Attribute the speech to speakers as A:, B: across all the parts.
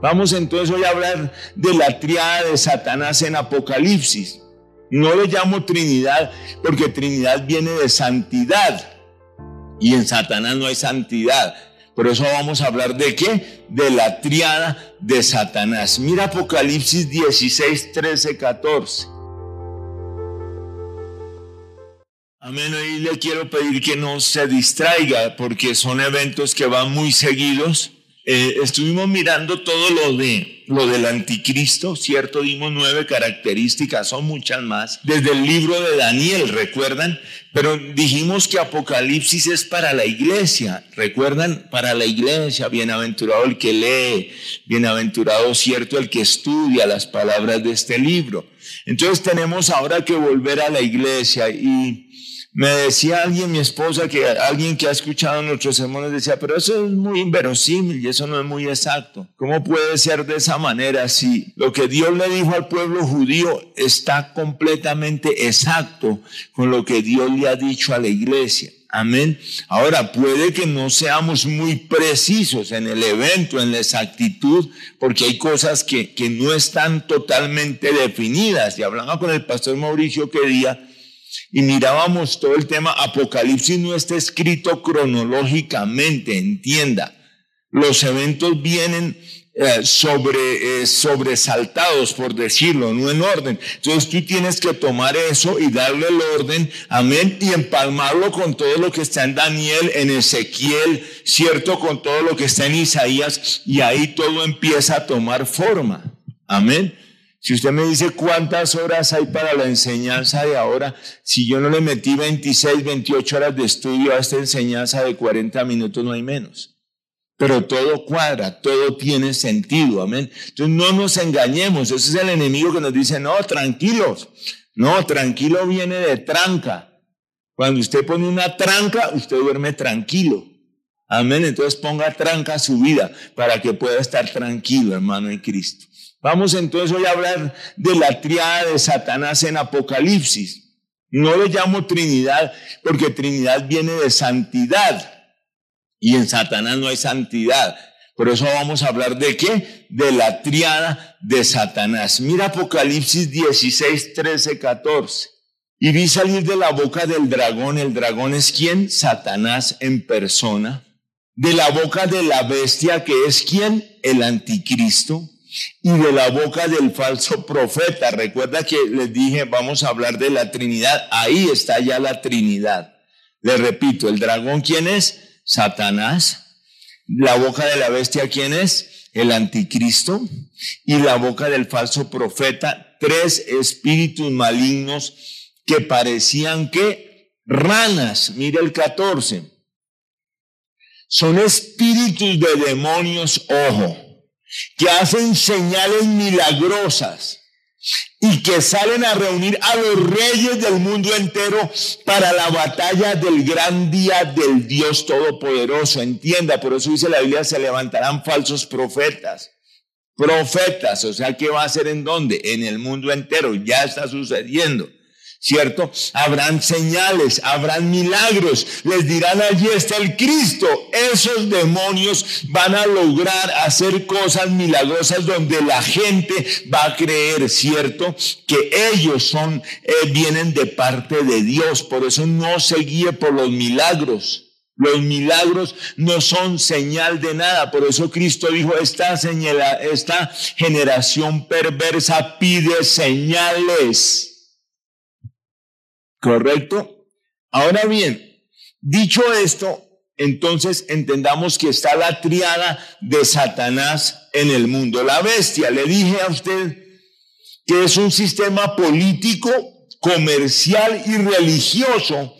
A: Vamos entonces hoy a hablar de la triada de Satanás en Apocalipsis. No le llamo Trinidad porque Trinidad viene de santidad y en Satanás no hay santidad. Por eso vamos a hablar de qué? De la triada de Satanás. Mira Apocalipsis 16, 13, 14. Amén. Hoy le quiero pedir que no se distraiga porque son eventos que van muy seguidos eh, estuvimos mirando todo lo de lo del anticristo, ¿cierto? Dimos nueve características, son muchas más. Desde el libro de Daniel, ¿recuerdan? Pero dijimos que Apocalipsis es para la iglesia, ¿recuerdan? Para la iglesia, bienaventurado el que lee, bienaventurado, ¿cierto? El que estudia las palabras de este libro. Entonces tenemos ahora que volver a la iglesia y me decía alguien, mi esposa, que alguien que ha escuchado nuestros sermones decía, pero eso es muy inverosímil y eso no es muy exacto. ¿Cómo puede ser de esa manera si lo que Dios le dijo al pueblo judío está completamente exacto con lo que Dios le ha dicho a la iglesia? Amén. Ahora, puede que no seamos muy precisos en el evento, en la exactitud, porque hay cosas que, que no están totalmente definidas. Y hablaba con el pastor Mauricio que día y mirábamos todo el tema, Apocalipsis no está escrito cronológicamente, entienda. Los eventos vienen eh, sobre, eh, sobresaltados, por decirlo, no en orden. Entonces tú tienes que tomar eso y darle el orden, amén, y empalmarlo con todo lo que está en Daniel, en Ezequiel, cierto, con todo lo que está en Isaías, y ahí todo empieza a tomar forma. Amén. Si usted me dice cuántas horas hay para la enseñanza de ahora, si yo no le metí 26, 28 horas de estudio a esta enseñanza de 40 minutos, no hay menos. Pero todo cuadra, todo tiene sentido, amén. Entonces no nos engañemos, ese es el enemigo que nos dice, no, tranquilos, no, tranquilo viene de tranca. Cuando usted pone una tranca, usted duerme tranquilo. Amén. Entonces ponga tranca a su vida para que pueda estar tranquilo, hermano en Cristo. Vamos entonces hoy a hablar de la triada de Satanás en Apocalipsis. No le llamo Trinidad porque Trinidad viene de santidad y en Satanás no hay santidad. Por eso vamos a hablar de qué? De la triada de Satanás. Mira Apocalipsis 16, 13, 14. Y vi salir de la boca del dragón. ¿El dragón es quién? Satanás en persona. De la boca de la bestia que es quién? El anticristo y de la boca del falso profeta. Recuerda que les dije, vamos a hablar de la Trinidad. Ahí está ya la Trinidad. Le repito, el dragón, ¿quién es? Satanás. La boca de la bestia, ¿quién es? El anticristo. Y la boca del falso profeta, tres espíritus malignos que parecían que ranas. Mire el 14. Son espíritus de demonios, ojo que hacen señales milagrosas y que salen a reunir a los reyes del mundo entero para la batalla del gran día del Dios Todopoderoso. Entienda, por eso dice la Biblia, se levantarán falsos profetas. Profetas, o sea, ¿qué va a ser en dónde? En el mundo entero, ya está sucediendo. ¿Cierto? Habrán señales, habrán milagros. Les dirán, allí está el Cristo. Esos demonios van a lograr hacer cosas milagrosas donde la gente va a creer, ¿cierto? Que ellos son, eh, vienen de parte de Dios. Por eso no se guíe por los milagros. Los milagros no son señal de nada. Por eso Cristo dijo, esta, señala, esta generación perversa pide señales. ¿Correcto? Ahora bien, dicho esto, entonces entendamos que está la triada de Satanás en el mundo. La bestia, le dije a usted que es un sistema político, comercial y religioso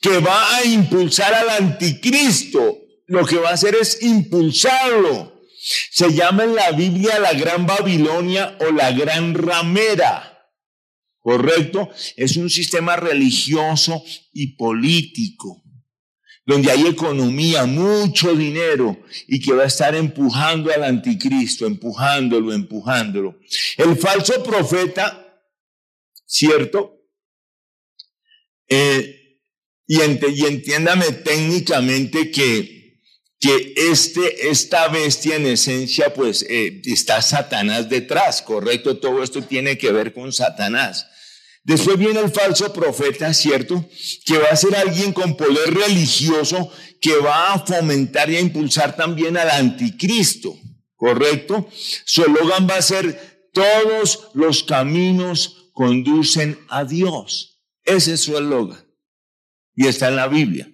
A: que va a impulsar al anticristo. Lo que va a hacer es impulsarlo. Se llama en la Biblia la Gran Babilonia o la Gran Ramera. ¿Correcto? Es un sistema religioso y político, donde hay economía, mucho dinero, y que va a estar empujando al anticristo, empujándolo, empujándolo. El falso profeta, ¿cierto? Eh, y, entiéndame técnicamente que, que este, esta bestia en esencia, pues eh, está Satanás detrás, ¿correcto? Todo esto tiene que ver con Satanás. Después viene el falso profeta, ¿cierto? Que va a ser alguien con poder religioso que va a fomentar y a impulsar también al anticristo, ¿correcto? Su eslogan va a ser, todos los caminos conducen a Dios. Ese es su eslogan. Y está en la Biblia,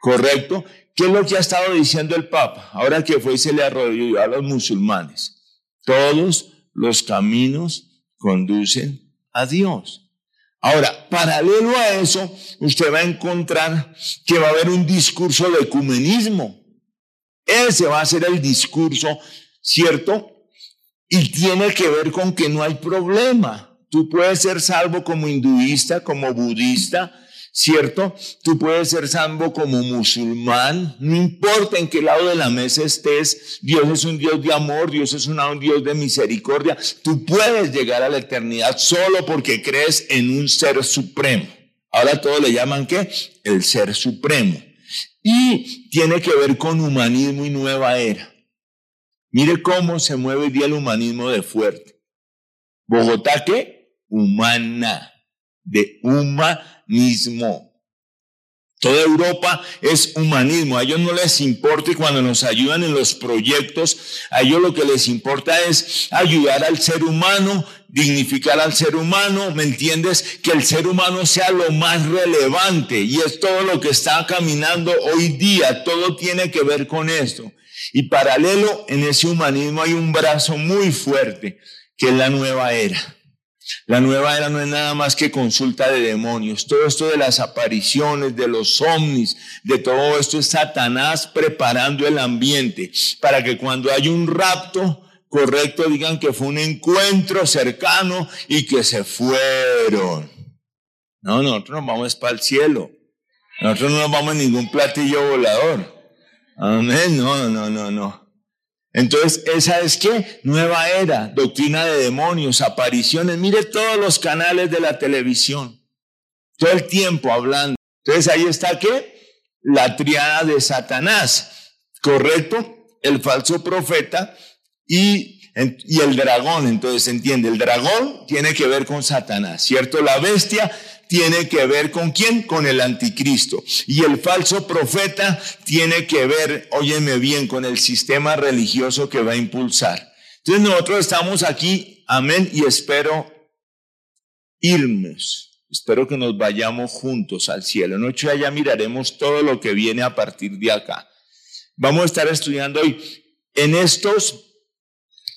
A: ¿correcto? ¿Qué es lo que ha estado diciendo el Papa? Ahora que fue y se le arrodilló a los musulmanes. Todos los caminos conducen a Dios. Ahora, paralelo a eso, usted va a encontrar que va a haber un discurso de ecumenismo. Ese va a ser el discurso, ¿cierto? Y tiene que ver con que no hay problema. Tú puedes ser salvo como hinduista, como budista, ¿cierto? Tú puedes ser salvo como musulmán, no importa en qué lado de la mesa estés, Dios es un Dios de amor, Dios es un Dios de misericordia, tú puedes llegar a la eternidad solo porque crees en un ser supremo. Ahora todo le llaman qué? El ser supremo. Y tiene que ver con humanismo y nueva era. Mire cómo se mueve hoy día el humanismo de fuerte. Bogotá, ¿qué? Humana, de humanismo humanismo. Toda Europa es humanismo. A ellos no les importa y cuando nos ayudan en los proyectos, a ellos lo que les importa es ayudar al ser humano, dignificar al ser humano, ¿me entiendes? Que el ser humano sea lo más relevante y es todo lo que está caminando hoy día. Todo tiene que ver con esto. Y paralelo en ese humanismo hay un brazo muy fuerte que es la nueva era. La nueva era no es nada más que consulta de demonios. Todo esto de las apariciones, de los ovnis, de todo esto es Satanás preparando el ambiente para que cuando hay un rapto correcto digan que fue un encuentro cercano y que se fueron. No, nosotros nos vamos para el cielo. Nosotros no nos vamos en ningún platillo volador. Amén. No, no, no, no. Entonces, esa es que nueva era, doctrina de demonios, apariciones. Mire todos los canales de la televisión, todo el tiempo hablando. Entonces, ahí está que la triada de Satanás, ¿correcto? El falso profeta y, y el dragón. Entonces, entiende, el dragón tiene que ver con Satanás, ¿cierto? La bestia tiene que ver con quién? Con el anticristo. Y el falso profeta tiene que ver, óyeme bien, con el sistema religioso que va a impulsar. Entonces nosotros estamos aquí, amén, y espero irnos. Espero que nos vayamos juntos al cielo. Noche allá miraremos todo lo que viene a partir de acá. Vamos a estar estudiando hoy en estos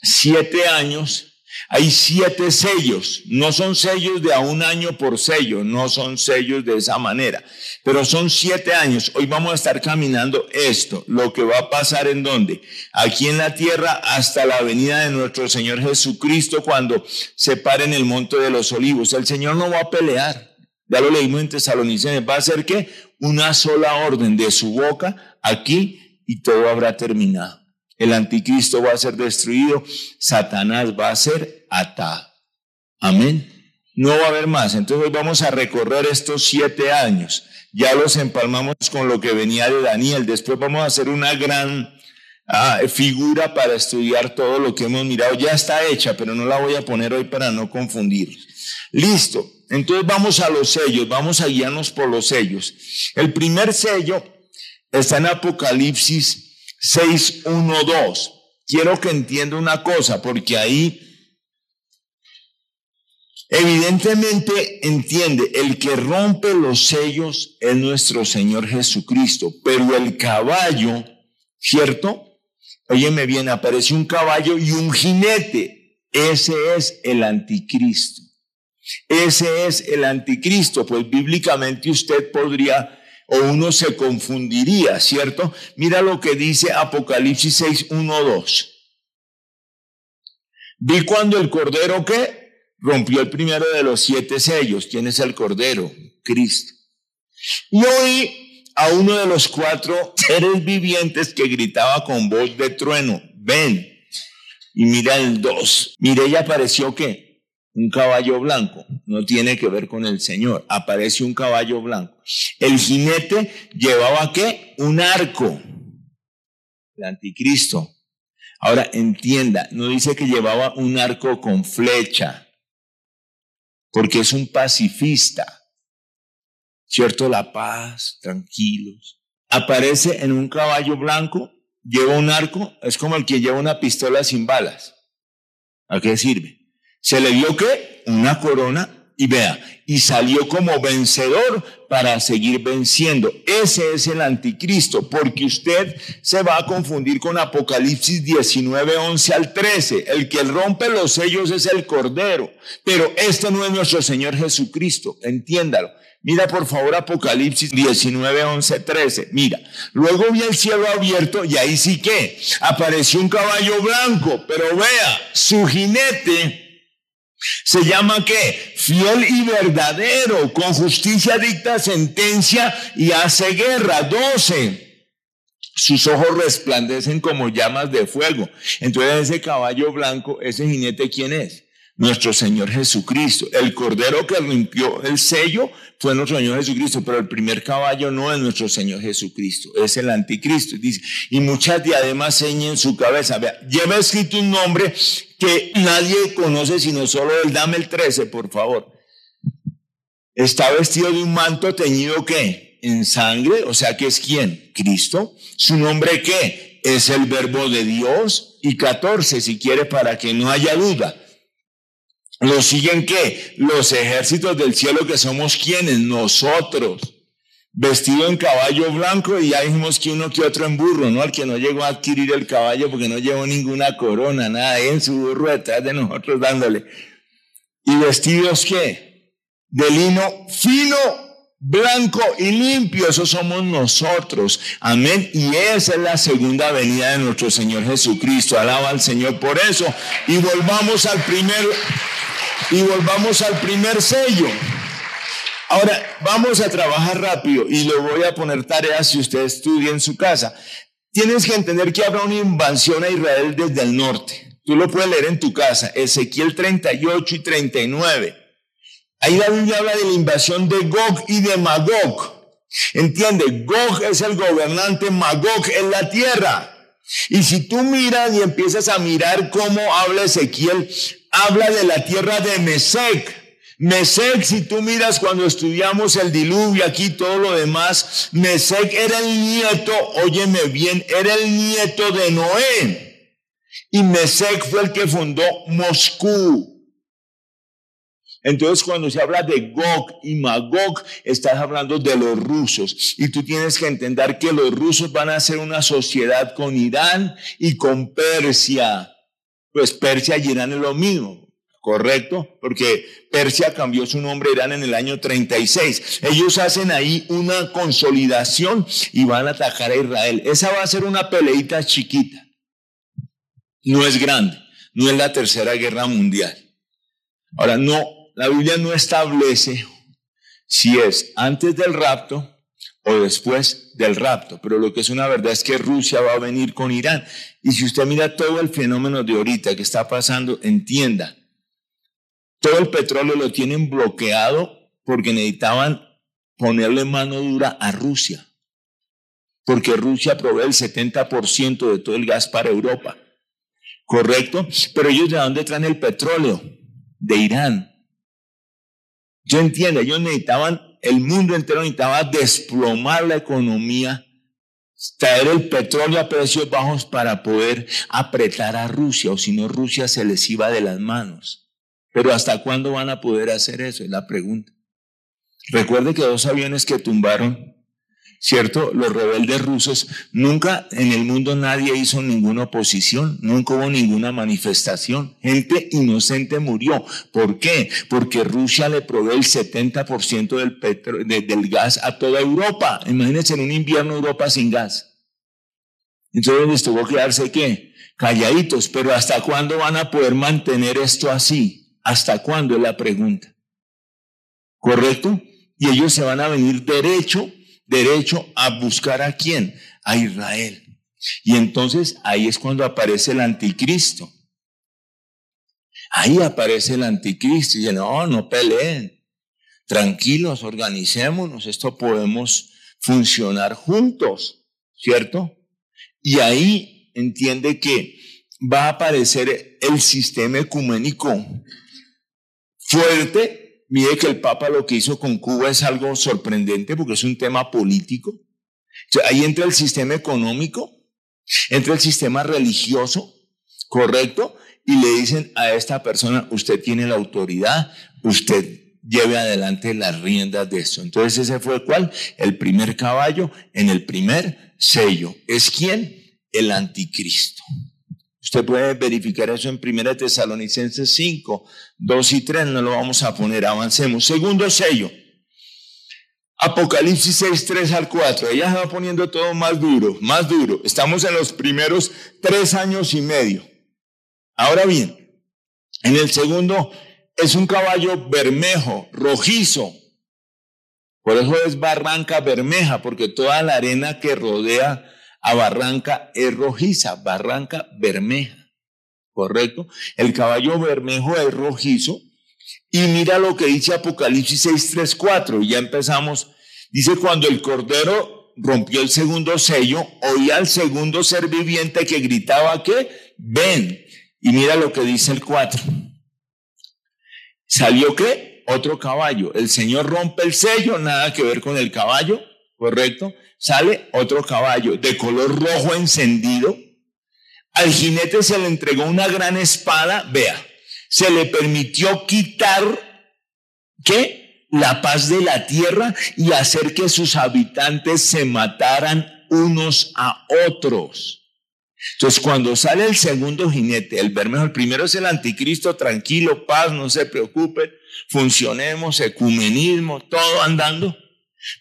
A: siete años hay siete sellos, no son sellos de a un año por sello, no son sellos de esa manera, pero son siete años. Hoy vamos a estar caminando esto, lo que va a pasar en donde, aquí en la tierra hasta la venida de nuestro Señor Jesucristo cuando se pare en el monte de los olivos. El Señor no va a pelear, ya lo leímos en Tesalonicenses, va a ser que una sola orden de su boca aquí y todo habrá terminado el anticristo va a ser destruido, Satanás va a ser atado. Amén. No va a haber más. Entonces hoy vamos a recorrer estos siete años. Ya los empalmamos con lo que venía de Daniel. Después vamos a hacer una gran ah, figura para estudiar todo lo que hemos mirado. Ya está hecha, pero no la voy a poner hoy para no confundir. Listo. Entonces vamos a los sellos. Vamos a guiarnos por los sellos. El primer sello está en Apocalipsis 6.1.2. Quiero que entienda una cosa, porque ahí evidentemente entiende, el que rompe los sellos es nuestro Señor Jesucristo, pero el caballo, ¿cierto? Óyeme bien, aparece un caballo y un jinete. Ese es el anticristo. Ese es el anticristo, pues bíblicamente usted podría o uno se confundiría, ¿cierto? Mira lo que dice Apocalipsis 6, 1, 2. Vi cuando el cordero que rompió el primero de los siete sellos. ¿Quién es el cordero? Cristo. Y oí a uno de los cuatro seres vivientes que gritaba con voz de trueno, ven. Y mira el dos. Mire, y apareció qué? un caballo blanco, no tiene que ver con el Señor, aparece un caballo blanco. El jinete llevaba qué? Un arco. el anticristo. Ahora entienda, no dice que llevaba un arco con flecha, porque es un pacifista. ¿Cierto? La paz, tranquilos. Aparece en un caballo blanco, lleva un arco, es como el que lleva una pistola sin balas. ¿A qué sirve? Se le dio qué? Una corona y vea, y salió como vencedor para seguir venciendo. Ese es el anticristo, porque usted se va a confundir con Apocalipsis 19, 11 al 13. El que rompe los sellos es el Cordero, pero este no es nuestro Señor Jesucristo, entiéndalo. Mira por favor Apocalipsis 19, 11, 13. Mira, luego vi el cielo abierto y ahí sí que apareció un caballo blanco, pero vea, su jinete se llama qué? Fiel y verdadero. Con justicia dicta sentencia y hace guerra. 12. Sus ojos resplandecen como llamas de fuego. Entonces ese caballo blanco, ese jinete, ¿quién es? Nuestro Señor Jesucristo. El cordero que limpió el sello fue nuestro Señor Jesucristo, pero el primer caballo no es nuestro Señor Jesucristo, es el anticristo. Dice, y muchas diademas señen su cabeza. Vea, lleva escrito un nombre que nadie conoce sino solo él. Dame el 13, por favor. Está vestido de un manto teñido qué? En sangre, o sea que es quién? Cristo. Su nombre qué? Es el verbo de Dios. Y 14, si quiere, para que no haya duda. Lo siguen qué? Los ejércitos del cielo que somos quienes? Nosotros. Vestido en caballo blanco y ya dijimos que uno que otro en burro, ¿no? Al que no llegó a adquirir el caballo porque no llevó ninguna corona, nada, en su burro detrás de nosotros dándole. ¿Y vestidos qué? De lino fino, blanco y limpio, eso somos nosotros. Amén. Y esa es la segunda venida de nuestro Señor Jesucristo. Alaba al Señor por eso. Y volvamos al primer y volvamos al primer sello. Ahora, vamos a trabajar rápido y le voy a poner tareas si usted estudia en su casa. Tienes que entender que habrá una invasión a Israel desde el norte. Tú lo puedes leer en tu casa, Ezequiel 38 y 39. Ahí la Biblia habla de la invasión de Gog y de Magog. Entiende, Gog es el gobernante, Magog es la tierra. Y si tú miras y empiezas a mirar cómo habla Ezequiel, habla de la tierra de Mesec. Mesec, si tú miras cuando estudiamos el diluvio aquí, todo lo demás, Mesec era el nieto, óyeme bien, era el nieto de Noé. Y Mesec fue el que fundó Moscú. Entonces, cuando se habla de Gog y Magog, estás hablando de los rusos. Y tú tienes que entender que los rusos van a hacer una sociedad con Irán y con Persia. Pues Persia y Irán es lo mismo, ¿correcto? Porque Persia cambió su nombre Irán en el año 36. Ellos hacen ahí una consolidación y van a atacar a Israel. Esa va a ser una peleita chiquita. No es grande, no es la tercera guerra mundial. Ahora, no, la Biblia no establece si es antes del rapto o después del rapto. Pero lo que es una verdad es que Rusia va a venir con Irán. Y si usted mira todo el fenómeno de ahorita que está pasando, entienda, todo el petróleo lo tienen bloqueado porque necesitaban ponerle mano dura a Rusia. Porque Rusia provee el 70% de todo el gas para Europa. ¿Correcto? Pero ellos de dónde traen el petróleo? De Irán. Yo entiendo, ellos necesitaban el mundo entero necesitaba desplomar la economía, traer el petróleo a precios bajos para poder apretar a Rusia, o si no Rusia se les iba de las manos. Pero ¿hasta cuándo van a poder hacer eso? Es la pregunta. Recuerde que dos aviones que tumbaron ¿cierto? Los rebeldes rusos, nunca en el mundo nadie hizo ninguna oposición, nunca hubo ninguna manifestación. Gente inocente murió. ¿Por qué? Porque Rusia le provee el 70% del, del gas a toda Europa. Imagínense en un invierno Europa sin gas. Entonces les tuvo que quedarse qué? Calladitos, pero ¿hasta cuándo van a poder mantener esto así? ¿Hasta cuándo es la pregunta? ¿Correcto? Y ellos se van a venir derecho derecho a buscar a quién? A Israel. Y entonces ahí es cuando aparece el anticristo. Ahí aparece el anticristo y dice, no, no peleen. Tranquilos, organicémonos, esto podemos funcionar juntos, ¿cierto? Y ahí entiende que va a aparecer el sistema ecuménico fuerte. Mire que el Papa lo que hizo con Cuba es algo sorprendente porque es un tema político. ahí entra el sistema económico, entra el sistema religioso, ¿correcto? Y le dicen a esta persona, usted tiene la autoridad, usted lleve adelante las riendas de esto. Entonces ese fue cuál? El primer caballo en el primer sello. ¿Es quién? El anticristo. Usted puede verificar eso en 1 Tesalonicenses 5, 2 y 3, no lo vamos a poner, avancemos. Segundo sello, Apocalipsis 6, 3 al 4, ella se va poniendo todo más duro, más duro. Estamos en los primeros tres años y medio. Ahora bien, en el segundo es un caballo bermejo, rojizo. Por eso es Barranca Bermeja, porque toda la arena que rodea a Barranca es rojiza, Barranca Bermeja, ¿correcto? El caballo bermejo es rojizo. Y mira lo que dice Apocalipsis 6, 3, 4, ya empezamos. Dice, cuando el cordero rompió el segundo sello, oía al segundo ser viviente que gritaba que, ven. Y mira lo que dice el 4. ¿Salió qué? Otro caballo. El Señor rompe el sello, nada que ver con el caballo, ¿correcto? sale otro caballo de color rojo encendido. Al jinete se le entregó una gran espada, vea, se le permitió quitar, ¿qué? La paz de la tierra y hacer que sus habitantes se mataran unos a otros. Entonces, cuando sale el segundo jinete, el bermejo, el primero es el anticristo, tranquilo, paz, no se preocupen, funcionemos, ecumenismo, todo andando.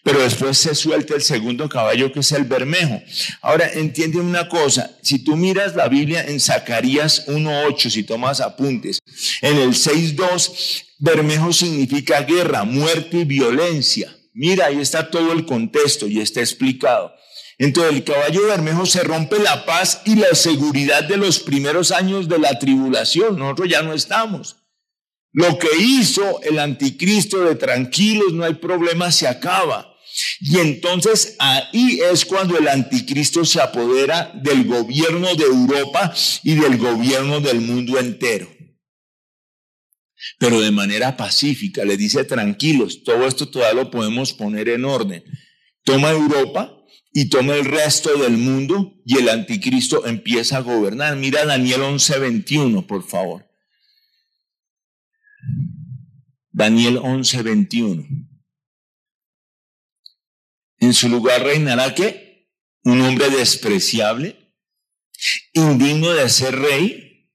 A: Pero después se suelta el segundo caballo que es el bermejo. Ahora, entiende una cosa, si tú miras la Biblia en Zacarías 1.8, si tomas apuntes, en el 6.2, bermejo significa guerra, muerte y violencia. Mira, ahí está todo el contexto y está explicado. Entonces el caballo bermejo se rompe la paz y la seguridad de los primeros años de la tribulación. Nosotros ya no estamos. Lo que hizo el anticristo de tranquilos, no hay problema, se acaba. Y entonces ahí es cuando el anticristo se apodera del gobierno de Europa y del gobierno del mundo entero. Pero de manera pacífica, le dice tranquilos, todo esto todavía lo podemos poner en orden. Toma Europa y toma el resto del mundo y el anticristo empieza a gobernar. Mira Daniel 11:21, por favor. Daniel 11, 21. En su lugar reinará que un hombre despreciable, indigno de ser rey,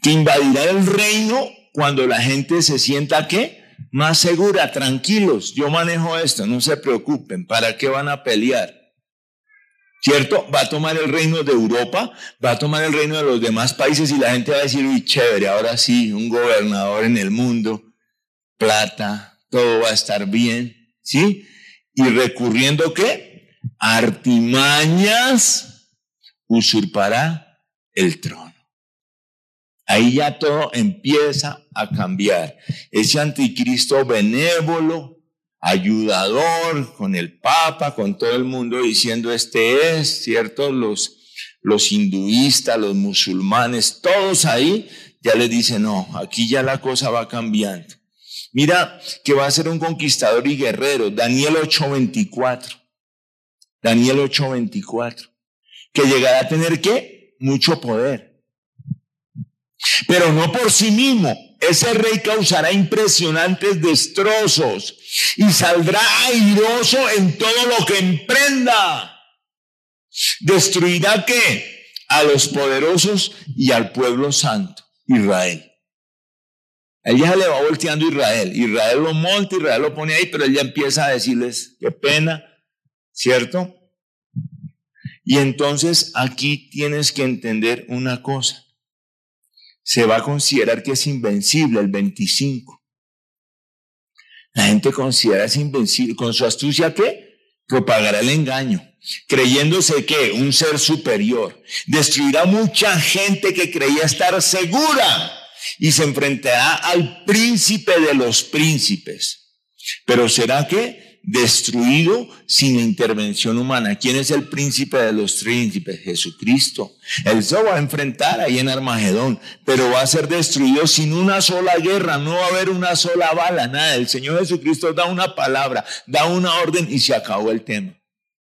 A: que invadirá el reino cuando la gente se sienta que más segura, tranquilos, yo manejo esto, no se preocupen, ¿para qué van a pelear? ¿Cierto? Va a tomar el reino de Europa, va a tomar el reino de los demás países y la gente va a decir, uy, chévere, ahora sí, un gobernador en el mundo, plata, todo va a estar bien, ¿sí? Y recurriendo qué? Artimañas, usurpará el trono. Ahí ya todo empieza a cambiar. Ese anticristo benévolo, ayudador, con el Papa, con todo el mundo diciendo este es, ¿cierto? Los, los hinduistas, los musulmanes, todos ahí ya le dicen, no, aquí ya la cosa va cambiando. Mira que va a ser un conquistador y guerrero. Daniel 8:24. Daniel 8:24. Que llegará a tener qué? Mucho poder. Pero no por sí mismo. Ese rey causará impresionantes destrozos y saldrá airoso en todo lo que emprenda. Destruirá qué? A los poderosos y al pueblo santo, Israel. Él ya le va volteando a Israel. Israel lo monta, Israel lo pone ahí, pero él ya empieza a decirles, qué pena, ¿cierto? Y entonces aquí tienes que entender una cosa. Se va a considerar que es invencible el 25. La gente considera es invencible. Con su astucia, ¿qué? Propagará el engaño, creyéndose que un ser superior destruirá mucha gente que creía estar segura y se enfrentará al príncipe de los príncipes. Pero será que destruido sin intervención humana. ¿Quién es el príncipe de los príncipes? Jesucristo. Él se va a enfrentar ahí en Armagedón, pero va a ser destruido sin una sola guerra, no va a haber una sola bala, nada. El Señor Jesucristo da una palabra, da una orden y se acabó el tema.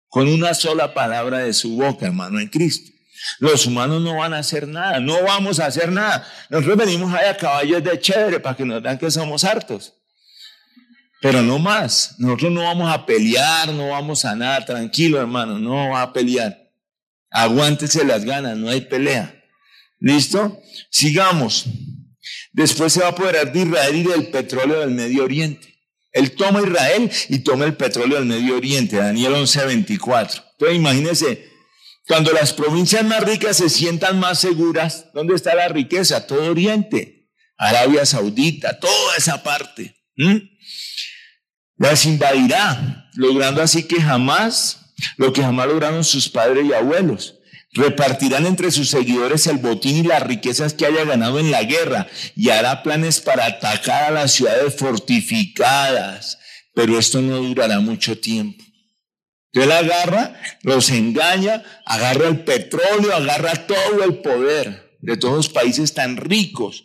A: Con una sola palabra de su boca, hermano, en Cristo. Los humanos no van a hacer nada, no vamos a hacer nada. Nosotros venimos ahí a caballos de chévere para que nos vean que somos hartos. Pero no más. Nosotros no vamos a pelear, no vamos a nada. Tranquilo, hermano, no va a pelear. Aguántese las ganas, no hay pelea. ¿Listo? Sigamos. Después se va a apoderar de Israel y del petróleo del Medio Oriente. Él toma Israel y toma el petróleo del Medio Oriente. Daniel 11:24. Entonces imagínense, cuando las provincias más ricas se sientan más seguras, ¿dónde está la riqueza? Todo Oriente, Arabia Saudita, toda esa parte. Las invadirá, logrando así que jamás, lo que jamás lograron sus padres y abuelos. Repartirán entre sus seguidores el botín y las riquezas que haya ganado en la guerra y hará planes para atacar a las ciudades fortificadas. Pero esto no durará mucho tiempo. Él agarra, los engaña, agarra el petróleo, agarra todo el poder de todos los países tan ricos.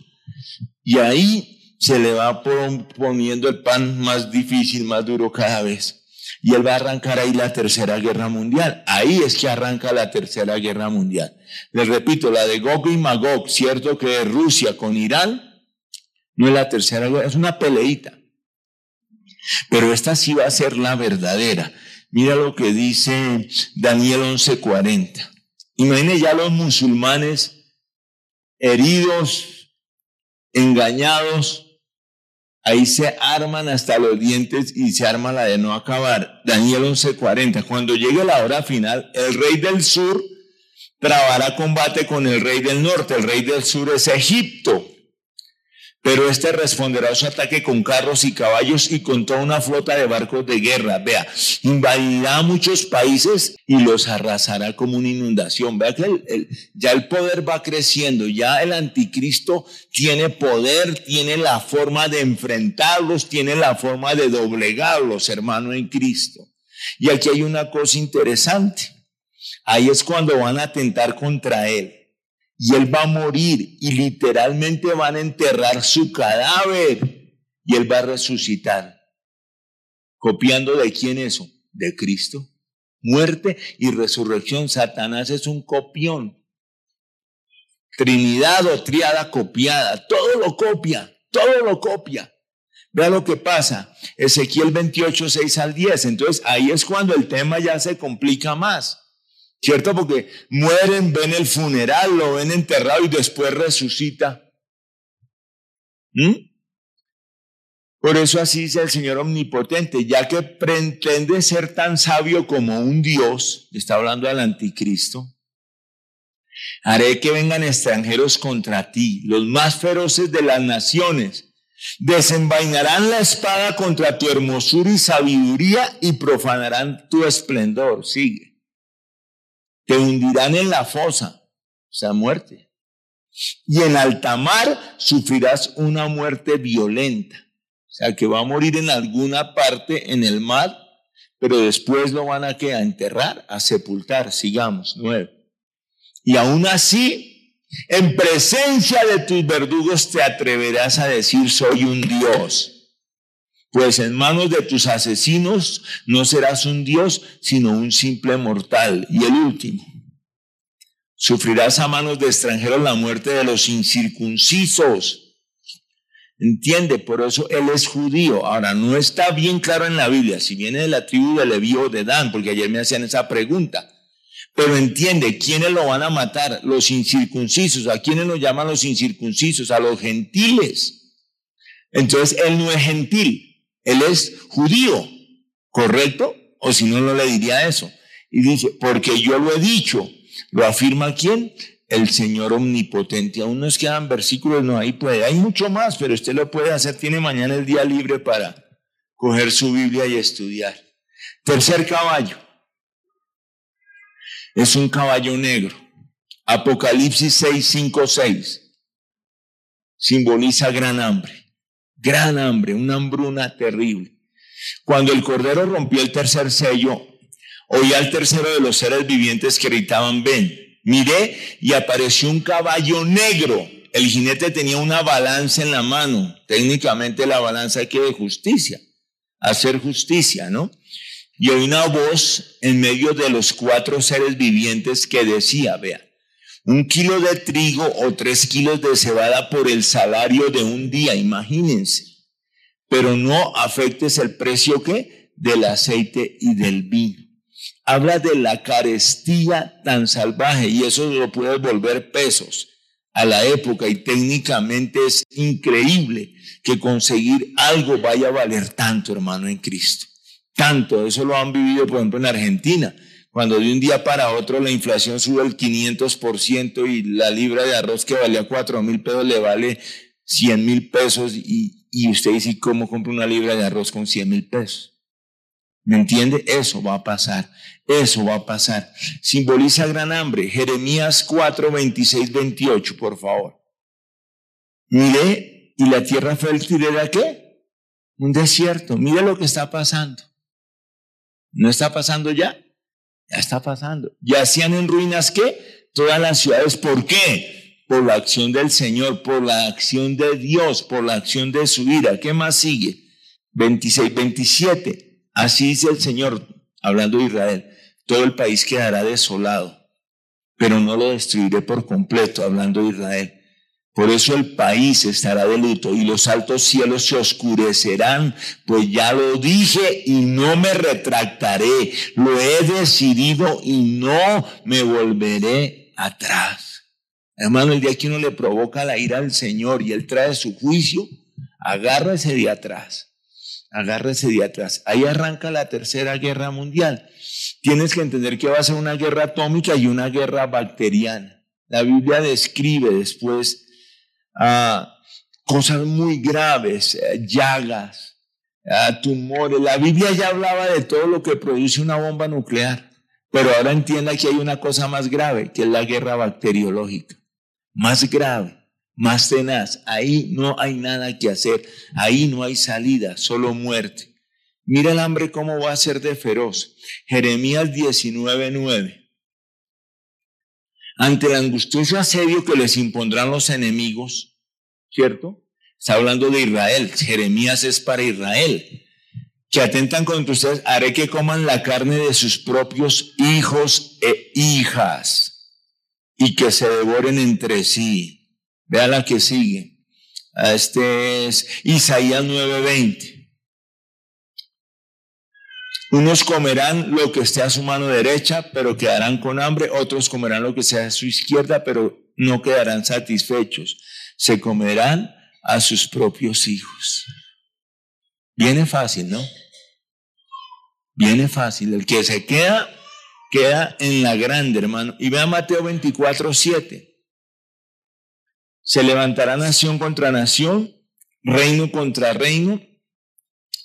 A: Y ahí se le va poniendo el pan más difícil, más duro cada vez. Y él va a arrancar ahí la tercera guerra mundial. Ahí es que arranca la tercera guerra mundial. Les repito, la de Gog y Magog, cierto que es Rusia con Irán, no es la tercera guerra, es una peleita. Pero esta sí va a ser la verdadera. Mira lo que dice Daniel 11:40. Imagine ya los musulmanes heridos, engañados, ahí se arman hasta los dientes y se arma la de no acabar. Daniel 11:40. Cuando llegue la hora final, el rey del sur trabará combate con el rey del norte. El rey del sur es Egipto pero este responderá a su ataque con carros y caballos y con toda una flota de barcos de guerra. Vea, invadirá muchos países y los arrasará como una inundación. Vea que ya el poder va creciendo, ya el anticristo tiene poder, tiene la forma de enfrentarlos, tiene la forma de doblegarlos, hermano, en Cristo. Y aquí hay una cosa interesante. Ahí es cuando van a atentar contra él y él va a morir y literalmente van a enterrar su cadáver y él va a resucitar. ¿Copiando de quién eso? De Cristo. Muerte y resurrección. Satanás es un copión. Trinidad o triada copiada. Todo lo copia, todo lo copia. Vea lo que pasa. Ezequiel 28, 6 al 10. Entonces ahí es cuando el tema ya se complica más. ¿Cierto? Porque mueren, ven el funeral, lo ven enterrado y después resucita. ¿Mm? Por eso así dice el Señor Omnipotente, ya que pretende ser tan sabio como un Dios, está hablando al anticristo, haré que vengan extranjeros contra ti, los más feroces de las naciones, desenvainarán la espada contra tu hermosura y sabiduría y profanarán tu esplendor. Sigue te hundirán en la fosa, o sea, muerte. Y en alta mar sufrirás una muerte violenta, o sea, que va a morir en alguna parte en el mar, pero después lo van a, a enterrar, a sepultar, sigamos, nueve. Y aún así, en presencia de tus verdugos te atreverás a decir, soy un Dios. Pues en manos de tus asesinos no serás un Dios, sino un simple mortal. Y el último, sufrirás a manos de extranjeros la muerte de los incircuncisos. Entiende, por eso él es judío. Ahora, no está bien claro en la Biblia si viene de la tribu de Leví o de Dan, porque ayer me hacían esa pregunta. Pero entiende, ¿quiénes lo van a matar? Los incircuncisos. ¿A quiénes lo llaman los incircuncisos? A los gentiles. Entonces, él no es gentil. Él es judío, ¿correcto? O si no, no le diría eso. Y dice, porque yo lo he dicho. ¿Lo afirma quién? El Señor omnipotente. Aún nos quedan versículos, no, ahí puede. Hay mucho más, pero usted lo puede hacer. Tiene mañana el día libre para coger su Biblia y estudiar. Tercer caballo. Es un caballo negro. Apocalipsis 6, 5, 6. Simboliza gran hambre gran hambre, una hambruna terrible. Cuando el Cordero rompió el tercer sello, oí al tercero de los seres vivientes que gritaban, ven. Miré y apareció un caballo negro. El jinete tenía una balanza en la mano. Técnicamente la balanza que de justicia, hacer justicia, ¿no? Y oí una voz en medio de los cuatro seres vivientes que decía, vea, un kilo de trigo o tres kilos de cebada por el salario de un día, imagínense. Pero no afectes el precio que del aceite y del vino. Habla de la carestía tan salvaje y eso lo puede volver pesos a la época y técnicamente es increíble que conseguir algo vaya a valer tanto, hermano, en Cristo. Tanto, eso lo han vivido, por ejemplo, en Argentina cuando de un día para otro la inflación sube el 500% y la libra de arroz que valía 4 mil pesos le vale 100 mil pesos y, y usted dice, ¿cómo compra una libra de arroz con 100 mil pesos? ¿Me entiende? Eso va a pasar. Eso va a pasar. Simboliza gran hambre. Jeremías 4, 26, 28, por favor. Mire, y la tierra fértil era qué? Un desierto. Mire lo que está pasando. ¿No está pasando ya? Ya está pasando. hacían en ruinas qué? Todas las ciudades. ¿Por qué? Por la acción del Señor, por la acción de Dios, por la acción de su ira. ¿Qué más sigue? 26, 27. Así dice el Señor, hablando de Israel. Todo el país quedará desolado, pero no lo destruiré por completo, hablando de Israel. Por eso el país estará de luto y los altos cielos se oscurecerán, pues ya lo dije y no me retractaré. Lo he decidido y no me volveré atrás. Hermano, el día que uno le provoca la ira al Señor y Él trae su juicio, agárrese de atrás. Agárrese de atrás. Ahí arranca la tercera guerra mundial. Tienes que entender que va a ser una guerra atómica y una guerra bacteriana. La Biblia describe después cosas muy graves, eh, llagas, tumores. La Biblia ya hablaba de todo lo que produce una bomba nuclear, pero ahora entienda que hay una cosa más grave, que es la guerra bacteriológica. Más grave, más tenaz. Ahí no hay nada que hacer, ahí no hay salida, solo muerte. Mira el hambre cómo va a ser de feroz. Jeremías 19:9 ante el angustioso asedio que les impondrán los enemigos, ¿cierto? Está hablando de Israel, Jeremías es para Israel, que atentan contra ustedes, haré que coman la carne de sus propios hijos e hijas y que se devoren entre sí. Vea la que sigue. Este es Isaías 9:20. Unos comerán lo que esté a su mano derecha, pero quedarán con hambre. Otros comerán lo que sea a su izquierda, pero no quedarán satisfechos. Se comerán a sus propios hijos. Viene fácil, ¿no? Viene fácil. El que se queda, queda en la grande, hermano. Y vea Mateo 24, 7. Se levantará nación contra nación, reino contra reino.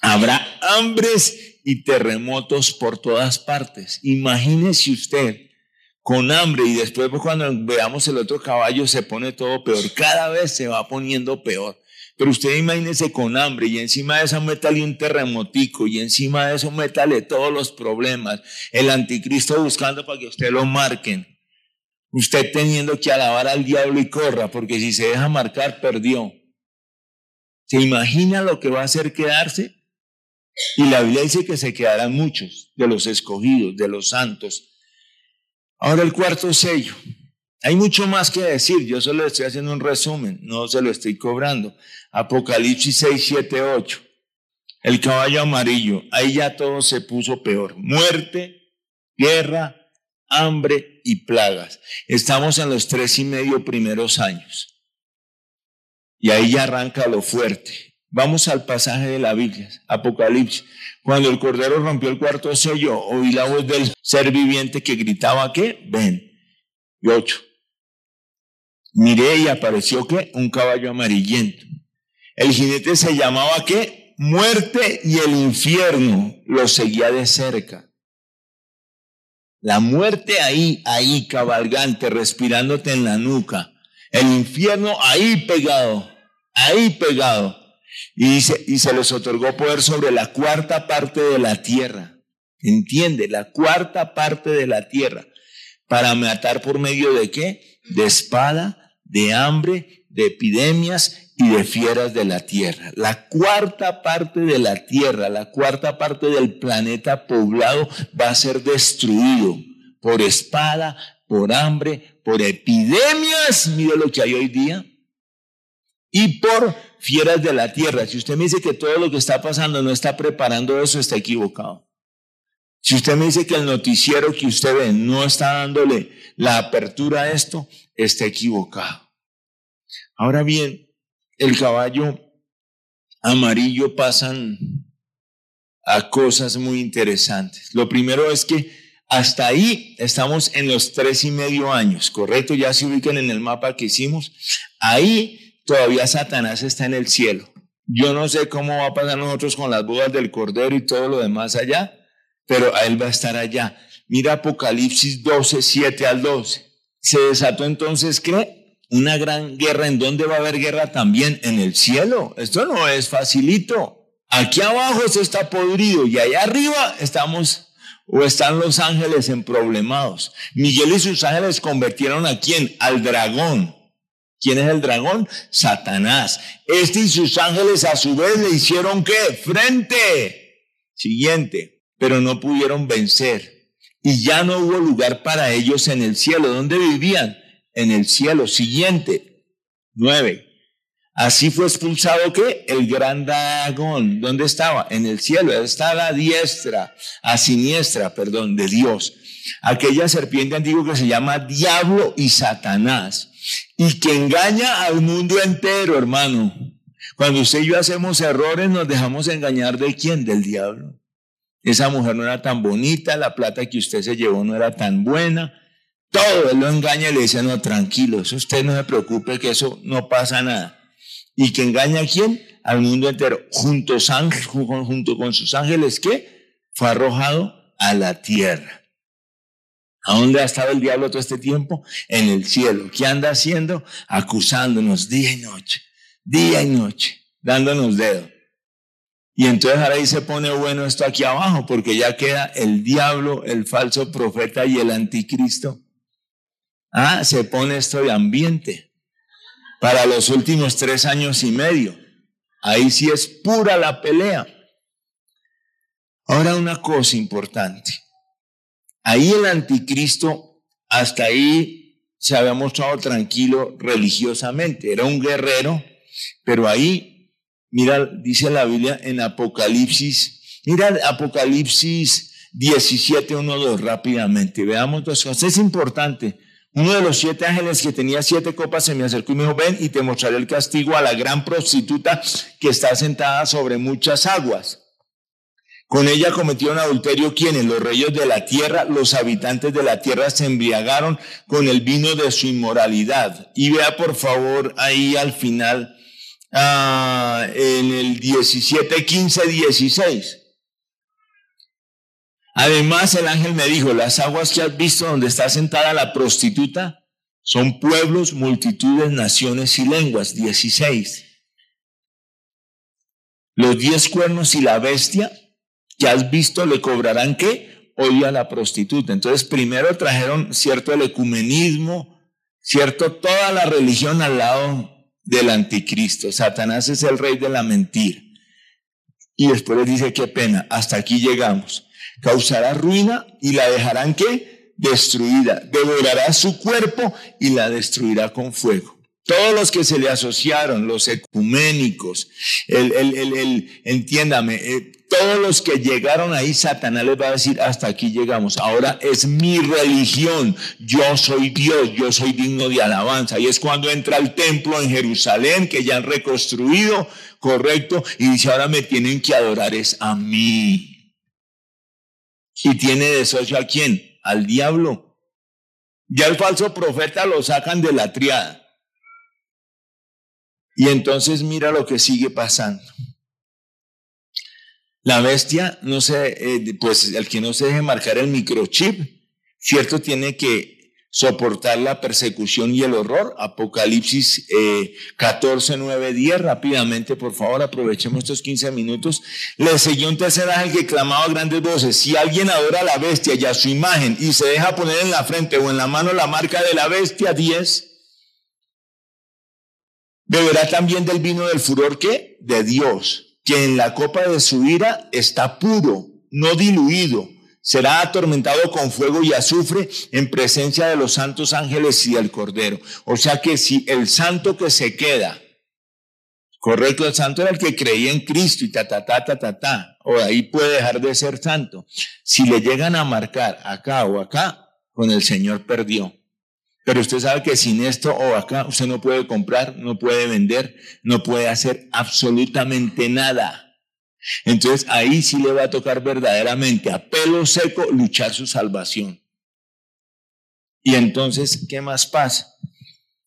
A: Habrá hambres y terremotos por todas partes. Imagínese usted con hambre y después pues, cuando veamos el otro caballo se pone todo peor. Cada vez se va poniendo peor. Pero usted imagínese con hambre y encima de eso métale un terremotico y encima de eso métale todos los problemas. El anticristo buscando para que usted lo marquen. Usted teniendo que alabar al diablo y corra, porque si se deja marcar, perdió. ¿Se imagina lo que va a hacer quedarse? Y la Biblia dice que se quedarán muchos de los escogidos, de los santos. Ahora el cuarto sello. Hay mucho más que decir, yo solo estoy haciendo un resumen, no se lo estoy cobrando. Apocalipsis 6, 7, 8. El caballo amarillo, ahí ya todo se puso peor. Muerte, guerra, hambre y plagas. Estamos en los tres y medio primeros años. Y ahí ya arranca lo fuerte. Vamos al pasaje de la Biblia, Apocalipsis. Cuando el Cordero rompió el cuarto sello, oí la voz del ser viviente que gritaba ¿qué? ven. Y ocho. Miré y apareció que un caballo amarillento. El jinete se llamaba qué? Muerte y el infierno lo seguía de cerca. La muerte ahí, ahí cabalgante, respirándote en la nuca. El infierno ahí pegado, ahí pegado. Y, se les otorgó poder sobre la cuarta parte de la tierra. ¿Entiende? La cuarta parte de la tierra. ¿Para matar por medio de qué? De espada, de hambre, de epidemias y de fieras de la tierra. La cuarta parte de la tierra, la cuarta parte del planeta poblado va a ser destruido por espada, por hambre, por epidemias, mire lo que hay hoy día, y por fieras de la tierra. Si usted me dice que todo lo que está pasando no está preparando eso, está equivocado. Si usted me dice que el noticiero que usted ve no está dándole la apertura a esto, está equivocado. Ahora bien, el caballo amarillo pasan a cosas muy interesantes. Lo primero es que hasta ahí estamos en los tres y medio años, ¿correcto? Ya se ubican en el mapa que hicimos. Ahí todavía Satanás está en el cielo. Yo no sé cómo va a pasar nosotros con las bodas del Cordero y todo lo demás allá, pero él va a estar allá. Mira Apocalipsis 12, 7 al 12. Se desató entonces, ¿qué? una gran guerra. ¿En dónde va a haber guerra también? En el cielo. Esto no es facilito. Aquí abajo esto está podrido y allá arriba estamos o están los ángeles en problemados. Miguel y sus ángeles convirtieron a quién? Al dragón. ¿Quién es el dragón? Satanás. Este y sus ángeles a su vez le hicieron qué? Frente. Siguiente. Pero no pudieron vencer. Y ya no hubo lugar para ellos en el cielo. ¿Dónde vivían? en el cielo. Siguiente, nueve. Así fue expulsado que el gran dragón, ¿dónde estaba? En el cielo, está a diestra, a siniestra, perdón, de Dios. Aquella serpiente antigua que se llama Diablo y Satanás, y que engaña al mundo entero, hermano. Cuando usted y yo hacemos errores, nos dejamos engañar de quién? Del diablo. Esa mujer no era tan bonita, la plata que usted se llevó no era tan buena, todo, él lo engaña y le dice, no, tranquilo, usted no se preocupe que eso no pasa nada. ¿Y que engaña a quién? Al mundo entero. Junto, junto con sus ángeles, ¿qué? Fue arrojado a la tierra. ¿A dónde ha estado el diablo todo este tiempo? En el cielo. ¿Qué anda haciendo? Acusándonos día y noche, día y noche, dándonos dedo. Y entonces ahora ahí se pone bueno esto aquí abajo, porque ya queda el diablo, el falso profeta y el anticristo Ah, se pone esto de ambiente para los últimos tres años y medio. Ahí sí es pura la pelea. Ahora una cosa importante. Ahí el anticristo, hasta ahí se había mostrado tranquilo religiosamente. Era un guerrero, pero ahí, mira, dice la Biblia en Apocalipsis, mira Apocalipsis 17, 1, 2 rápidamente. Veamos dos cosas. Es importante uno de los siete ángeles que tenía siete copas se me acercó y me dijo, ven y te mostraré el castigo a la gran prostituta que está sentada sobre muchas aguas. Con ella cometieron adulterio quienes, los reyes de la tierra, los habitantes de la tierra se embriagaron con el vino de su inmoralidad. Y vea por favor ahí al final, ah, en el 17, 15, 16. Además, el ángel me dijo, las aguas que has visto donde está sentada la prostituta son pueblos, multitudes, naciones y lenguas. 16. Los diez cuernos y la bestia que has visto le cobrarán qué? Hoy a la prostituta. Entonces, primero trajeron cierto el ecumenismo, cierto toda la religión al lado del anticristo. Satanás es el rey de la mentira. Y después les dice, qué pena, hasta aquí llegamos causará ruina y la dejarán que destruida. Devorará su cuerpo y la destruirá con fuego. Todos los que se le asociaron, los ecuménicos, el, el, el, entiéndame, eh, todos los que llegaron ahí, Satanás les va a decir, hasta aquí llegamos. Ahora es mi religión. Yo soy Dios, yo soy digno de alabanza. Y es cuando entra al templo en Jerusalén, que ya han reconstruido, correcto, y dice, ahora me tienen que adorar es a mí. ¿Y tiene de socio a quién? Al diablo. Ya el falso profeta lo sacan de la triada. Y entonces mira lo que sigue pasando. La bestia, no sé, eh, pues el que no se deje marcar el microchip, cierto, tiene que soportar la persecución y el horror. Apocalipsis eh, 14, 9, 10. Rápidamente, por favor, aprovechemos estos 15 minutos. Le seguía un tercer ángel que clamaba a grandes voces. Si alguien adora a la bestia y a su imagen y se deja poner en la frente o en la mano la marca de la bestia, 10. Beberá también del vino del furor que de Dios, que en la copa de su ira está puro, no diluido será atormentado con fuego y azufre en presencia de los santos ángeles y del Cordero. O sea que si el santo que se queda, correcto, el santo era el que creía en Cristo y ta, ta, ta, ta, ta, ta, o ahí puede dejar de ser santo. Si le llegan a marcar acá o acá, con el Señor perdió. Pero usted sabe que sin esto o acá usted no puede comprar, no puede vender, no puede hacer absolutamente nada. Entonces ahí sí le va a tocar verdaderamente a pelo seco luchar su salvación. Y entonces, ¿qué más pasa?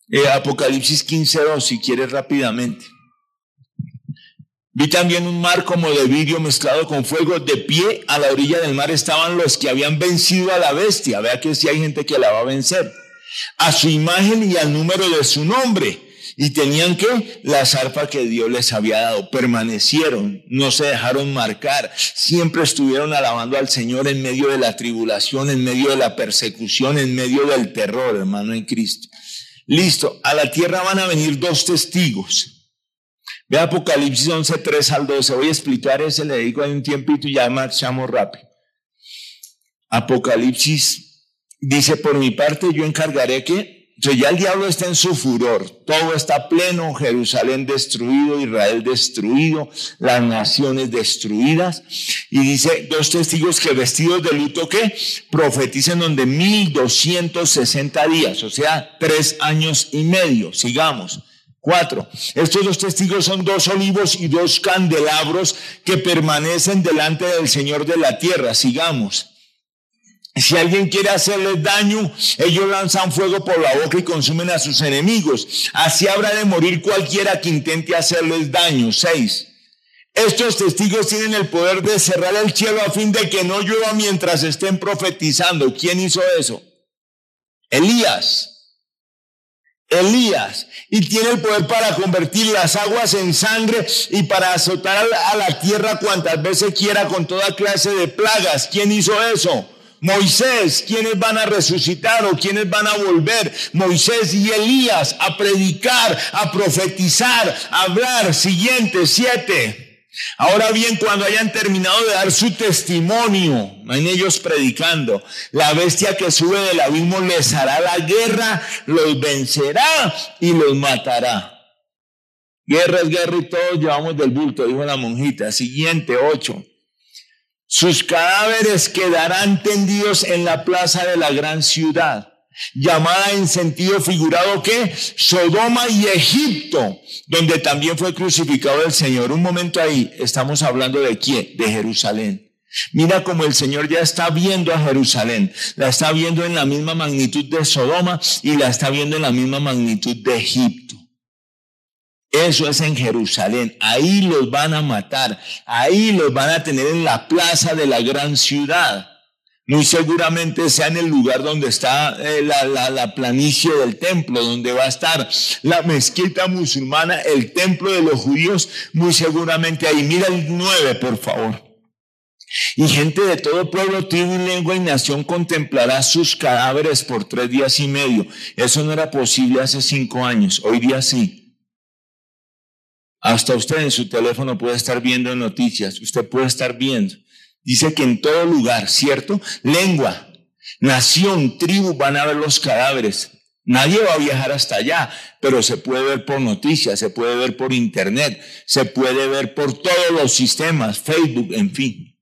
A: Eh, Apocalipsis 15.2, si quieres rápidamente. Vi también un mar como de vidrio mezclado con fuego. De pie a la orilla del mar estaban los que habían vencido a la bestia. Vea que si hay gente que la va a vencer. A su imagen y al número de su nombre y tenían que la zarpa que Dios les había dado. Permanecieron, no se dejaron marcar, siempre estuvieron alabando al Señor en medio de la tribulación, en medio de la persecución, en medio del terror, hermano en Cristo. Listo, a la tierra van a venir dos testigos. Ve Apocalipsis 11, 3 al 12. Voy a explicar ese, le digo en un tiempito y ya marchamos rápido. Apocalipsis dice, por mi parte yo encargaré que entonces ya el diablo está en su furor, todo está pleno, Jerusalén destruido, Israel destruido, las naciones destruidas. Y dice dos testigos que vestidos de luto que profetizan donde 1260 días, o sea, tres años y medio. Sigamos. Cuatro. Estos dos testigos son dos olivos y dos candelabros que permanecen delante del Señor de la tierra. Sigamos. Si alguien quiere hacerles daño, ellos lanzan fuego por la boca y consumen a sus enemigos. Así habrá de morir cualquiera que intente hacerles daño. Seis. Estos testigos tienen el poder de cerrar el cielo a fin de que no llueva mientras estén profetizando. ¿Quién hizo eso? Elías. Elías. Y tiene el poder para convertir las aguas en sangre y para azotar a la tierra cuantas veces quiera con toda clase de plagas. ¿Quién hizo eso? Moisés, quienes van a resucitar o quienes van a volver, Moisés y Elías a predicar, a profetizar, a hablar. Siguiente, siete. Ahora bien, cuando hayan terminado de dar su testimonio, en ellos predicando, la bestia que sube del abismo les hará la guerra, los vencerá y los matará. Guerra es guerra y todos llevamos del bulto, dijo la monjita. Siguiente, ocho. Sus cadáveres quedarán tendidos en la plaza de la gran ciudad, llamada en sentido figurado que Sodoma y Egipto, donde también fue crucificado el Señor. Un momento ahí, estamos hablando de quién? De Jerusalén. Mira como el Señor ya está viendo a Jerusalén, la está viendo en la misma magnitud de Sodoma y la está viendo en la misma magnitud de Egipto. Eso es en Jerusalén. Ahí los van a matar. Ahí los van a tener en la plaza de la gran ciudad. Muy seguramente sea en el lugar donde está eh, la, la, la, planicie del templo, donde va a estar la mezquita musulmana, el templo de los judíos, muy seguramente ahí. Mira el 9, por favor. Y gente de todo pueblo, tribu lengua y nación contemplará sus cadáveres por tres días y medio. Eso no era posible hace cinco años, hoy día sí. Hasta usted en su teléfono puede estar viendo noticias, usted puede estar viendo. Dice que en todo lugar, ¿cierto? Lengua, nación, tribu van a ver los cadáveres. Nadie va a viajar hasta allá, pero se puede ver por noticias, se puede ver por internet, se puede ver por todos los sistemas, Facebook, en fin.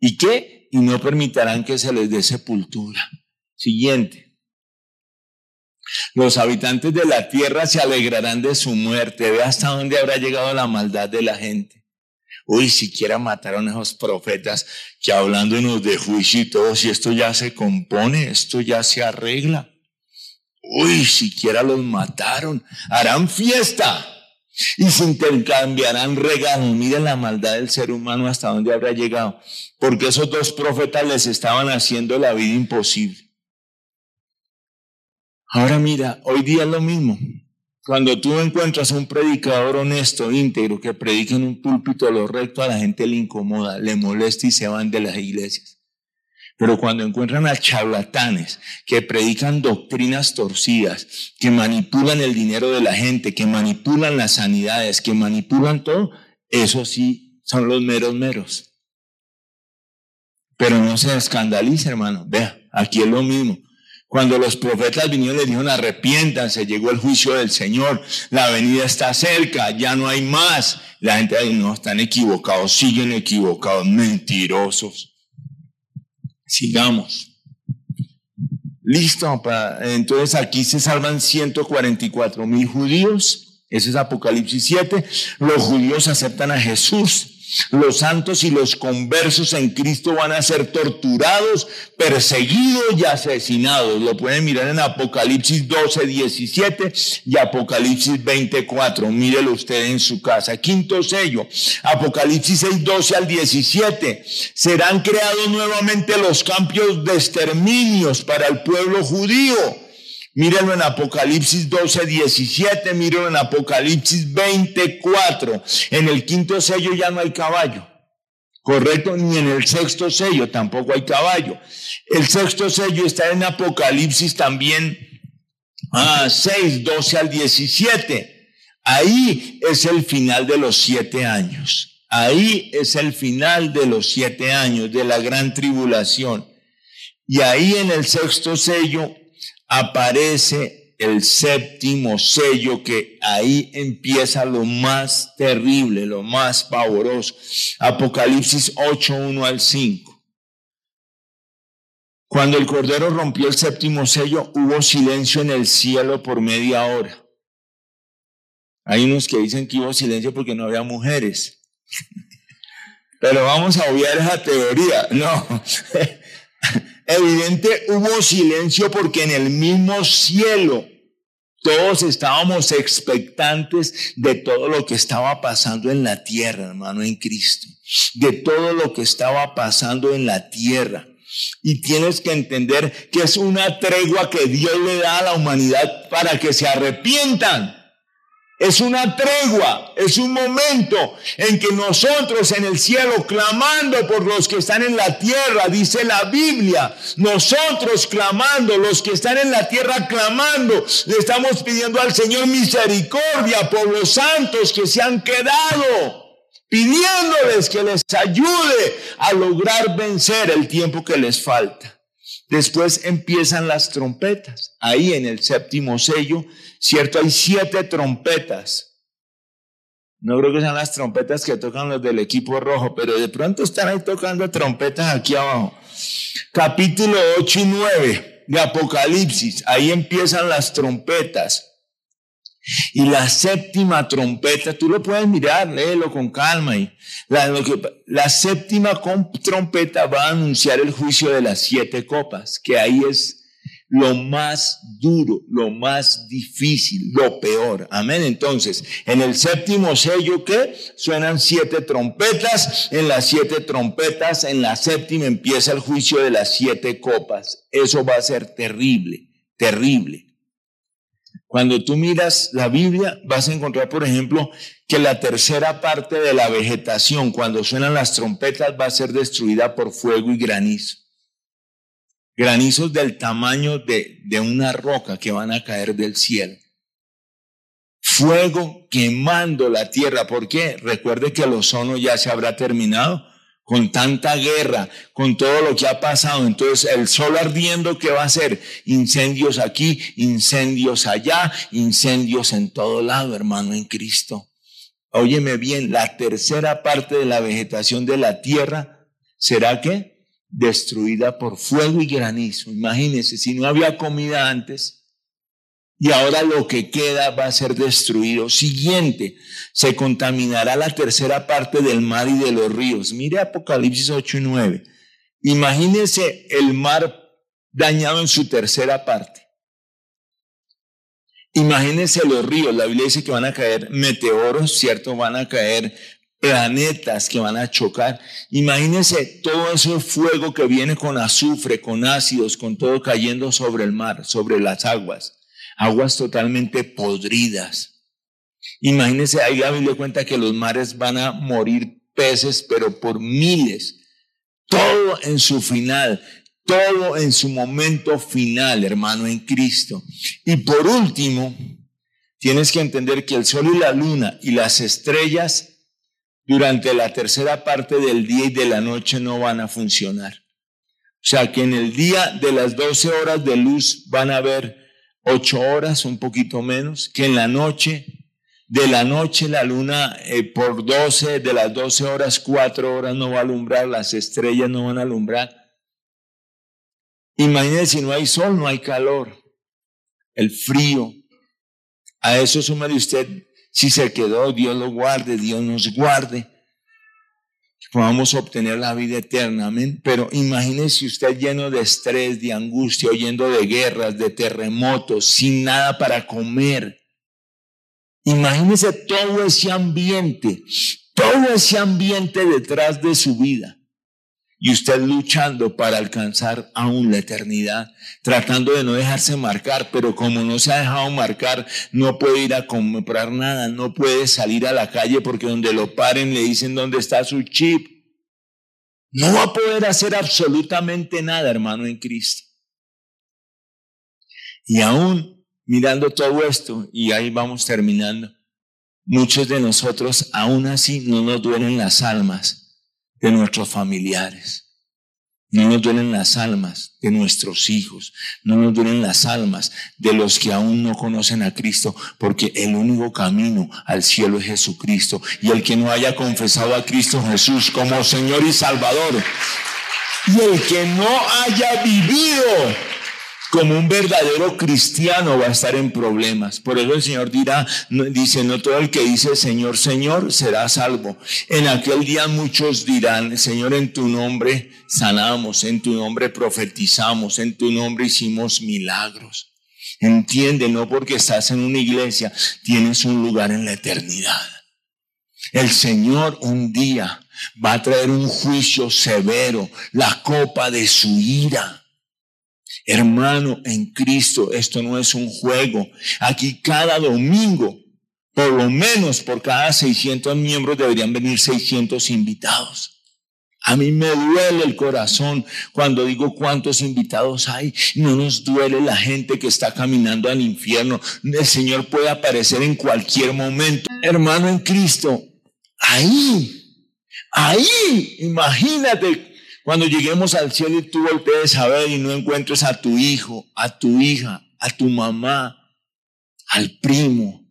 A: ¿Y qué? Y no permitirán que se les dé sepultura. Siguiente. Los habitantes de la tierra se alegrarán de su muerte. Ve hasta dónde habrá llegado la maldad de la gente. Uy, siquiera mataron a esos profetas que hablándonos de juicio y todo, si esto ya se compone, esto ya se arregla. Uy, siquiera los mataron. Harán fiesta y se intercambiarán regalos. Miren la maldad del ser humano hasta dónde habrá llegado. Porque esos dos profetas les estaban haciendo la vida imposible. Ahora mira, hoy día es lo mismo. Cuando tú encuentras un predicador honesto, íntegro, que predica en un púlpito lo recto, a la gente le incomoda, le molesta y se van de las iglesias. Pero cuando encuentran a charlatanes que predican doctrinas torcidas, que manipulan el dinero de la gente, que manipulan las sanidades, que manipulan todo, eso sí son los meros meros. Pero no se escandalice, hermano. Vea, aquí es lo mismo. Cuando los profetas vinieron les dijeron arrepiéntanse, llegó el juicio del Señor, la venida está cerca, ya no hay más. La gente dice, no, están equivocados, siguen equivocados, mentirosos. Sigamos. Listo, entonces aquí se salvan 144 mil judíos, ese es Apocalipsis 7, los judíos aceptan a Jesús los santos y los conversos en Cristo van a ser torturados, perseguidos y asesinados. Lo pueden mirar en Apocalipsis 12, 17 y Apocalipsis 24. Mírelo usted en su casa. Quinto sello, Apocalipsis 6, 12 al 17. Serán creados nuevamente los campos de exterminios para el pueblo judío Mírenlo en Apocalipsis 12, 17, mírenlo en Apocalipsis 24. En el quinto sello ya no hay caballo. Correcto, ni en el sexto sello tampoco hay caballo. El sexto sello está en Apocalipsis también ah, 6, 12 al 17. Ahí es el final de los siete años. Ahí es el final de los siete años de la gran tribulación. Y ahí en el sexto sello aparece el séptimo sello que ahí empieza lo más terrible, lo más pavoroso. Apocalipsis 8, 1 al 5. Cuando el Cordero rompió el séptimo sello, hubo silencio en el cielo por media hora. Hay unos que dicen que hubo silencio porque no había mujeres. Pero vamos a obviar esa teoría. No. Evidente hubo silencio porque en el mismo cielo todos estábamos expectantes de todo lo que estaba pasando en la tierra, hermano, en Cristo. De todo lo que estaba pasando en la tierra. Y tienes que entender que es una tregua que Dios le da a la humanidad para que se arrepientan. Es una tregua, es un momento en que nosotros en el cielo, clamando por los que están en la tierra, dice la Biblia, nosotros clamando, los que están en la tierra clamando, le estamos pidiendo al Señor misericordia por los santos que se han quedado, pidiéndoles que les ayude a lograr vencer el tiempo que les falta. Después empiezan las trompetas. Ahí en el séptimo sello, cierto, hay siete trompetas. No creo que sean las trompetas que tocan los del equipo rojo, pero de pronto están ahí tocando trompetas aquí abajo. Capítulo 8 y 9 de Apocalipsis. Ahí empiezan las trompetas. Y la séptima trompeta, tú lo puedes mirar, léelo con calma. Y la, la séptima trompeta va a anunciar el juicio de las siete copas, que ahí es lo más duro, lo más difícil, lo peor. Amén. Entonces, en el séptimo sello que suenan siete trompetas, en las siete trompetas, en la séptima empieza el juicio de las siete copas. Eso va a ser terrible, terrible. Cuando tú miras la Biblia, vas a encontrar, por ejemplo, que la tercera parte de la vegetación, cuando suenan las trompetas, va a ser destruida por fuego y granizo. Granizos del tamaño de, de una roca que van a caer del cielo. Fuego quemando la tierra. ¿Por qué? Recuerde que el ozono ya se habrá terminado con tanta guerra, con todo lo que ha pasado. Entonces, el sol ardiendo, ¿qué va a hacer? Incendios aquí, incendios allá, incendios en todo lado, hermano, en Cristo. Óyeme bien, la tercera parte de la vegetación de la tierra será que destruida por fuego y granizo. Imagínense, si no había comida antes, y ahora lo que queda va a ser destruido. Siguiente, se contaminará la tercera parte del mar y de los ríos. Mire Apocalipsis 8 y 9. Imagínense el mar dañado en su tercera parte. Imagínense los ríos. La Biblia dice que van a caer meteoros, ¿cierto? Van a caer planetas que van a chocar. Imagínense todo ese fuego que viene con azufre, con ácidos, con todo cayendo sobre el mar, sobre las aguas. aguas totalmente podridas. Imagínense, ahí la Biblia cuenta que los mares van a morir peces, pero por miles. Todo en su final, todo en su momento final, hermano, en Cristo. Y por último, tienes que entender que el sol y la luna y las estrellas durante la tercera parte del día y de la noche no van a funcionar. O sea que en el día de las 12 horas de luz van a haber 8 horas, un poquito menos, que en la noche, de la noche la luna eh, por 12, de las 12 horas, 4 horas no va a alumbrar, las estrellas no van a alumbrar. Imagínense si no hay sol, no hay calor, el frío. A eso de usted si se quedó, Dios lo guarde, Dios nos guarde. Podamos obtener la vida eterna, amén. Pero imagínese usted lleno de estrés, de angustia, oyendo de guerras, de terremotos, sin nada para comer. Imagínese todo ese ambiente, todo ese ambiente detrás de su vida y usted luchando para alcanzar aún la eternidad, tratando de no dejarse marcar, pero como no se ha dejado marcar, no puede ir a comprar nada, no puede salir a la calle porque donde lo paren le dicen dónde está su chip. No va a poder hacer absolutamente nada, hermano, en Cristo. Y aún mirando todo esto, y ahí vamos terminando, muchos de nosotros aún así no nos duelen las almas de nuestros familiares. No nos duelen las almas de nuestros hijos, no nos duelen las almas de los que aún no conocen a Cristo, porque el único camino al cielo es Jesucristo. Y el que no haya confesado a Cristo Jesús como Señor y Salvador, y el que no haya vivido como un verdadero cristiano va a estar en problemas. Por eso el Señor dirá, dice, no todo el que dice Señor, Señor será salvo. En aquel día muchos dirán, Señor, en tu nombre sanamos, en tu nombre profetizamos, en tu nombre hicimos milagros. Entiende, no porque estás en una iglesia, tienes un lugar en la eternidad. El Señor un día va a traer un juicio severo, la copa de su ira Hermano, en Cristo esto no es un juego. Aquí cada domingo, por lo menos por cada 600 miembros deberían venir 600 invitados. A mí me duele el corazón cuando digo cuántos invitados hay. No nos duele la gente que está caminando al infierno. El Señor puede aparecer en cualquier momento. Hermano en Cristo, ahí, ahí, imagínate cuando lleguemos al cielo y tú voltees a ver y no encuentres a tu hijo, a tu hija, a tu mamá, al primo,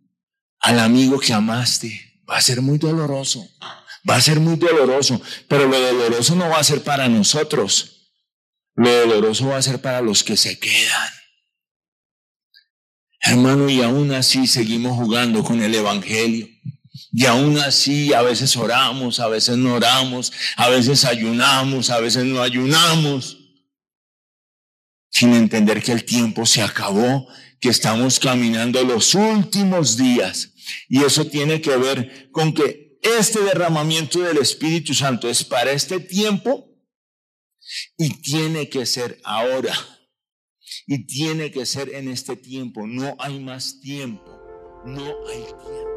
A: al amigo que amaste, va a ser muy doloroso. Va a ser muy doloroso, pero lo doloroso no va a ser para nosotros. Lo doloroso va a ser para los que se quedan. Hermano, y aún así seguimos jugando con el Evangelio. Y aún así, a veces oramos, a veces no oramos, a veces ayunamos, a veces no ayunamos, sin entender que el tiempo se acabó, que estamos caminando los últimos días. Y eso tiene que ver con que este derramamiento del Espíritu Santo es para este tiempo y tiene que ser ahora. Y tiene que ser en este tiempo. No hay más tiempo. No hay tiempo.